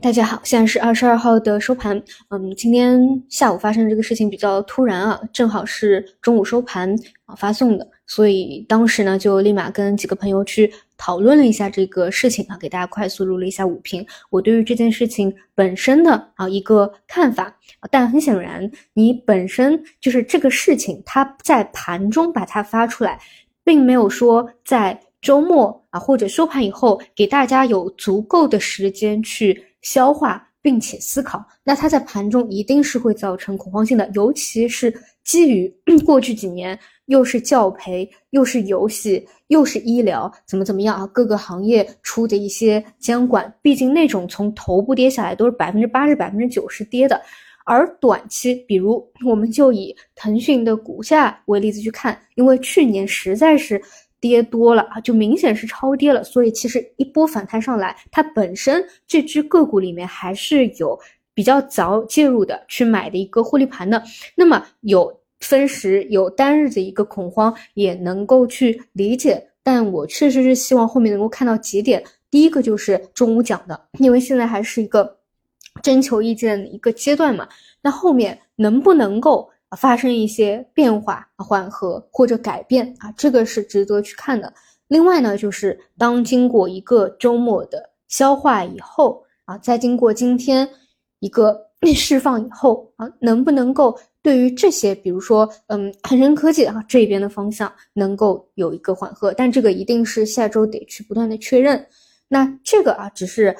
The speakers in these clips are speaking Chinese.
大家好，现在是二十二号的收盘。嗯，今天下午发生的这个事情比较突然啊，正好是中午收盘啊发送的，所以当时呢就立马跟几个朋友去讨论了一下这个事情啊，给大家快速录了一下五评。我对于这件事情本身的啊一个看法，但很显然，你本身就是这个事情，它在盘中把它发出来，并没有说在。周末啊，或者收盘以后，给大家有足够的时间去消化并且思考，那它在盘中一定是会造成恐慌性的，尤其是基于 过去几年又是教培，又是游戏，又是医疗，怎么怎么样啊？各个行业出的一些监管，毕竟那种从头部跌下来都是百分之八十、百分之九十跌的，而短期，比如我们就以腾讯的股价为例子去看，因为去年实在是。跌多了啊，就明显是超跌了，所以其实一波反弹上来，它本身这只个股里面还是有比较早介入的去买的一个获利盘的，那么有分时有单日的一个恐慌也能够去理解，但我确实是希望后面能够看到几点，第一个就是中午讲的，因为现在还是一个征求意见的一个阶段嘛，那后面能不能够？发生一些变化、缓和或者改变啊，这个是值得去看的。另外呢，就是当经过一个周末的消化以后啊，再经过今天一个释放以后啊，能不能够对于这些，比如说嗯，恒生科技啊这边的方向能够有一个缓和？但这个一定是下周得去不断的确认。那这个啊，只是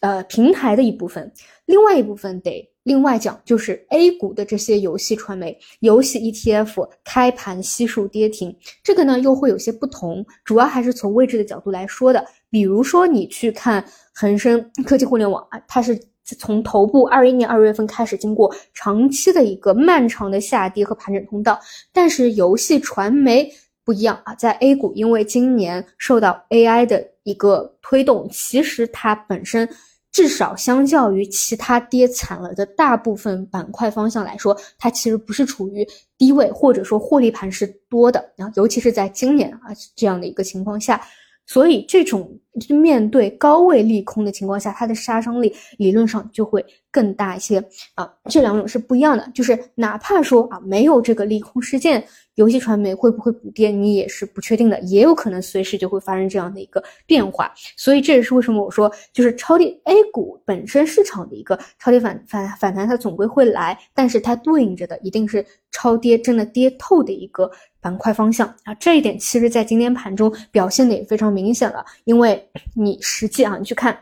呃平台的一部分，另外一部分得。另外讲，就是 A 股的这些游戏传媒、游戏 ETF 开盘悉数跌停，这个呢又会有些不同，主要还是从位置的角度来说的。比如说你去看恒生科技互联网啊，它是从头部二一年二月份开始，经过长期的一个漫长的下跌和盘整通道，但是游戏传媒不一样啊，在 A 股，因为今年受到 AI 的一个推动，其实它本身。至少相较于其他跌惨了的大部分板块方向来说，它其实不是处于低位，或者说获利盘是多的。啊，尤其是在今年啊这样的一个情况下，所以这种面对高位利空的情况下，它的杀伤力理论上就会更大一些啊。这两种是不一样的，就是哪怕说啊没有这个利空事件。游戏传媒会不会补跌，你也是不确定的，也有可能随时就会发生这样的一个变化。所以这也是为什么我说，就是超跌 A 股本身市场的一个超跌反反反弹，它总归会来，但是它对应着的一定是超跌真的跌透的一个板块方向啊。这一点其实在今天盘中表现的也非常明显了，因为你实际啊，你去看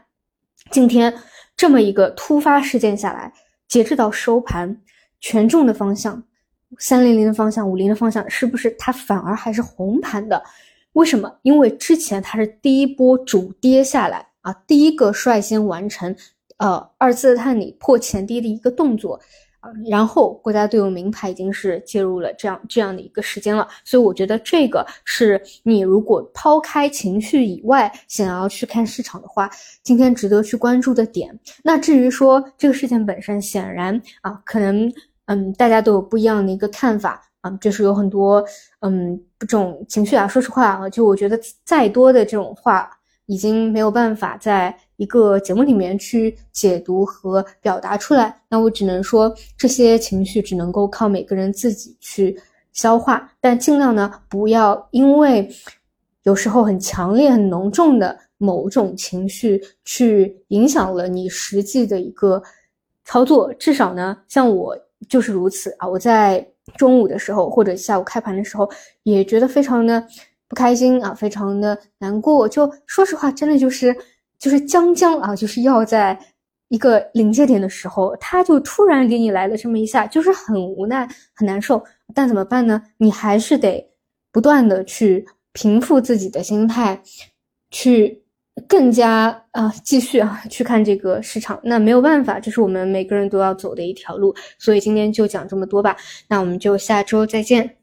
今天这么一个突发事件下来，截止到收盘，权重的方向。三零零的方向，五零的方向，是不是它反而还是红盘的？为什么？因为之前它是第一波主跌下来啊，第一个率先完成呃二次探底破前低的一个动作，然后国家队伍名牌已经是介入了这样这样的一个时间了，所以我觉得这个是你如果抛开情绪以外，想要去看市场的话，今天值得去关注的点。那至于说这个事件本身，显然啊，可能。嗯，大家都有不一样的一个看法啊，就是有很多嗯这种情绪啊。说实话啊，就我觉得再多的这种话，已经没有办法在一个节目里面去解读和表达出来。那我只能说，这些情绪只能够靠每个人自己去消化，但尽量呢，不要因为有时候很强烈、很浓重的某种情绪去影响了你实际的一个操作。至少呢，像我。就是如此啊！我在中午的时候或者下午开盘的时候，也觉得非常的不开心啊，非常的难过。就说实话，真的就是就是将将啊，就是要在一个临界点的时候，他就突然给你来了这么一下，就是很无奈很难受。但怎么办呢？你还是得不断的去平复自己的心态，去。更加啊，继续啊，去看这个市场，那没有办法，这是我们每个人都要走的一条路，所以今天就讲这么多吧，那我们就下周再见。